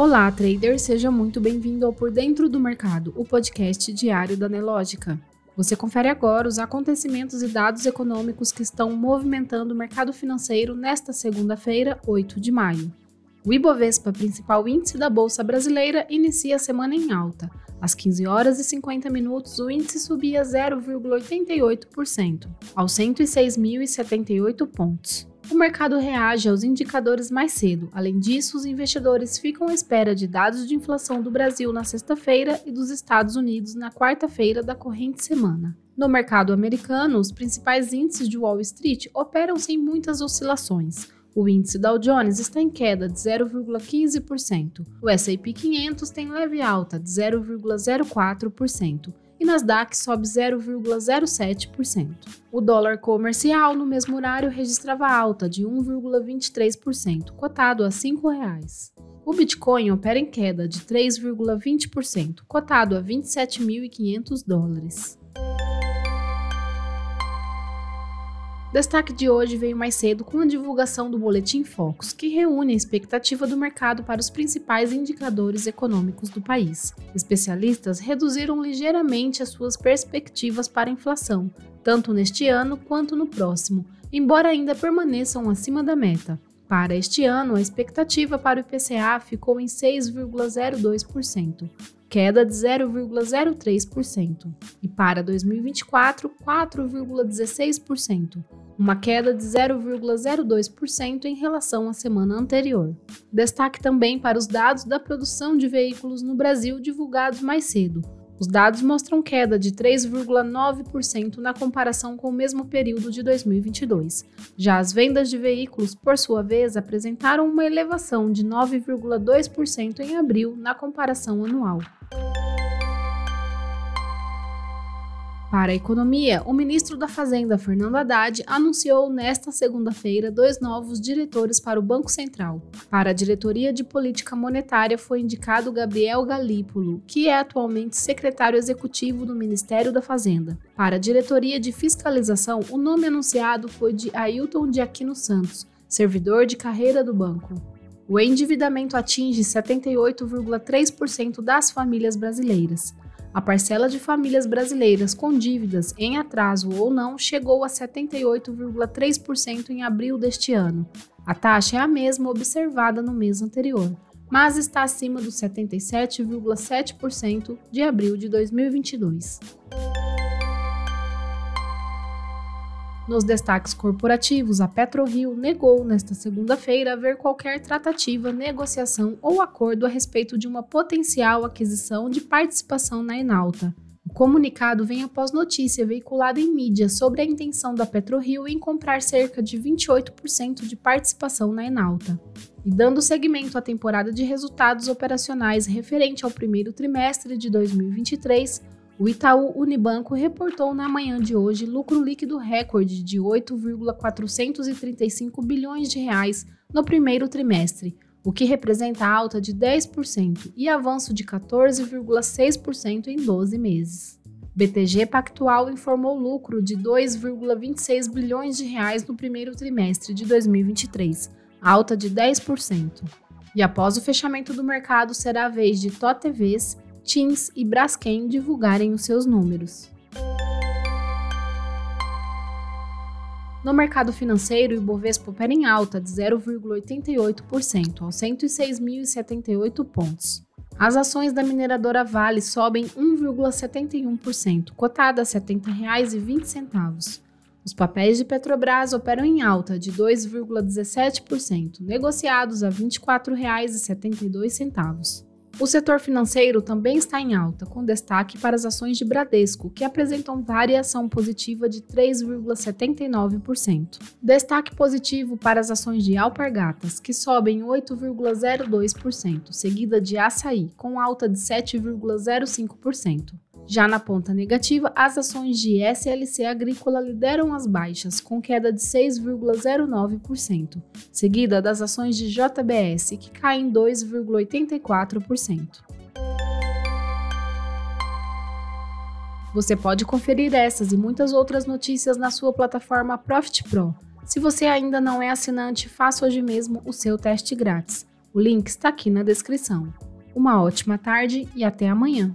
Olá, trader, seja muito bem-vindo ao Por Dentro do Mercado, o podcast diário da Nelógica. Você confere agora os acontecimentos e dados econômicos que estão movimentando o mercado financeiro nesta segunda-feira, 8 de maio. O Ibovespa, principal índice da Bolsa Brasileira, inicia a semana em alta. Às 15 horas e 50 minutos, o índice subia 0,88%, aos 106.078 pontos o mercado reage aos indicadores mais cedo. Além disso, os investidores ficam à espera de dados de inflação do Brasil na sexta-feira e dos Estados Unidos na quarta-feira da corrente semana. No mercado americano, os principais índices de Wall Street operam sem muitas oscilações. O índice Dow Jones está em queda de 0,15%. O S&P 500 tem leve alta de 0,04% e Nasdaq sobe 0,07%. O dólar comercial no mesmo horário registrava alta de 1,23%, cotado a R$ 5,00. O Bitcoin opera em queda de 3,20%, cotado a 27.500 dólares. Destaque de hoje veio mais cedo com a divulgação do Boletim Focus, que reúne a expectativa do mercado para os principais indicadores econômicos do país. Especialistas reduziram ligeiramente as suas perspectivas para a inflação, tanto neste ano quanto no próximo, embora ainda permaneçam acima da meta. Para este ano, a expectativa para o IPCA ficou em 6,02%, queda de 0,03%, e para 2024, 4,16%, uma queda de 0,02% em relação à semana anterior. Destaque também para os dados da produção de veículos no Brasil divulgados mais cedo. Os dados mostram queda de 3,9% na comparação com o mesmo período de 2022. Já as vendas de veículos, por sua vez, apresentaram uma elevação de 9,2% em abril na comparação anual. Para a economia, o ministro da Fazenda, Fernando Haddad, anunciou nesta segunda-feira dois novos diretores para o Banco Central. Para a diretoria de política monetária foi indicado Gabriel Galípolo, que é atualmente secretário executivo do Ministério da Fazenda. Para a diretoria de fiscalização, o nome anunciado foi de Ailton de Aquino Santos, servidor de carreira do banco. O endividamento atinge 78,3% das famílias brasileiras. A parcela de famílias brasileiras com dívidas em atraso ou não chegou a 78,3% em abril deste ano. A taxa é a mesma observada no mês anterior, mas está acima dos 77,7% de abril de 2022. Nos destaques corporativos, a PetroRio negou nesta segunda-feira haver qualquer tratativa, negociação ou acordo a respeito de uma potencial aquisição de participação na Enalta. O comunicado vem após notícia veiculada em mídia sobre a intenção da PetroRio em comprar cerca de 28% de participação na Enalta. E dando seguimento à temporada de resultados operacionais referente ao primeiro trimestre de 2023, o Itaú Unibanco reportou na manhã de hoje lucro líquido recorde de 8,435 bilhões de reais no primeiro trimestre, o que representa alta de 10% e avanço de 14,6% em 12 meses. BTG Pactual informou lucro de 2,26 bilhões de reais no primeiro trimestre de 2023, alta de 10%. E após o fechamento do mercado, será a vez de TOTVs Teams e Braskem divulgarem os seus números. No mercado financeiro, o Ibovespa opera em alta de 0,88% aos 106.078 pontos. As ações da mineradora Vale sobem 1,71%, cotada a R$ 70,20. Os papéis de Petrobras operam em alta de 2,17%, negociados a R$ 24,72. O setor financeiro também está em alta, com destaque para as ações de Bradesco, que apresentam variação positiva de 3,79%. Destaque positivo para as ações de Alpargatas, que sobem 8,02%, seguida de Açaí, com alta de 7,05%. Já na ponta negativa, as ações de SLC Agrícola lideram as baixas, com queda de 6,09%, seguida das ações de JBS, que caem 2,84%. Você pode conferir essas e muitas outras notícias na sua plataforma Profit Pro. Se você ainda não é assinante, faça hoje mesmo o seu teste grátis. O link está aqui na descrição. Uma ótima tarde e até amanhã!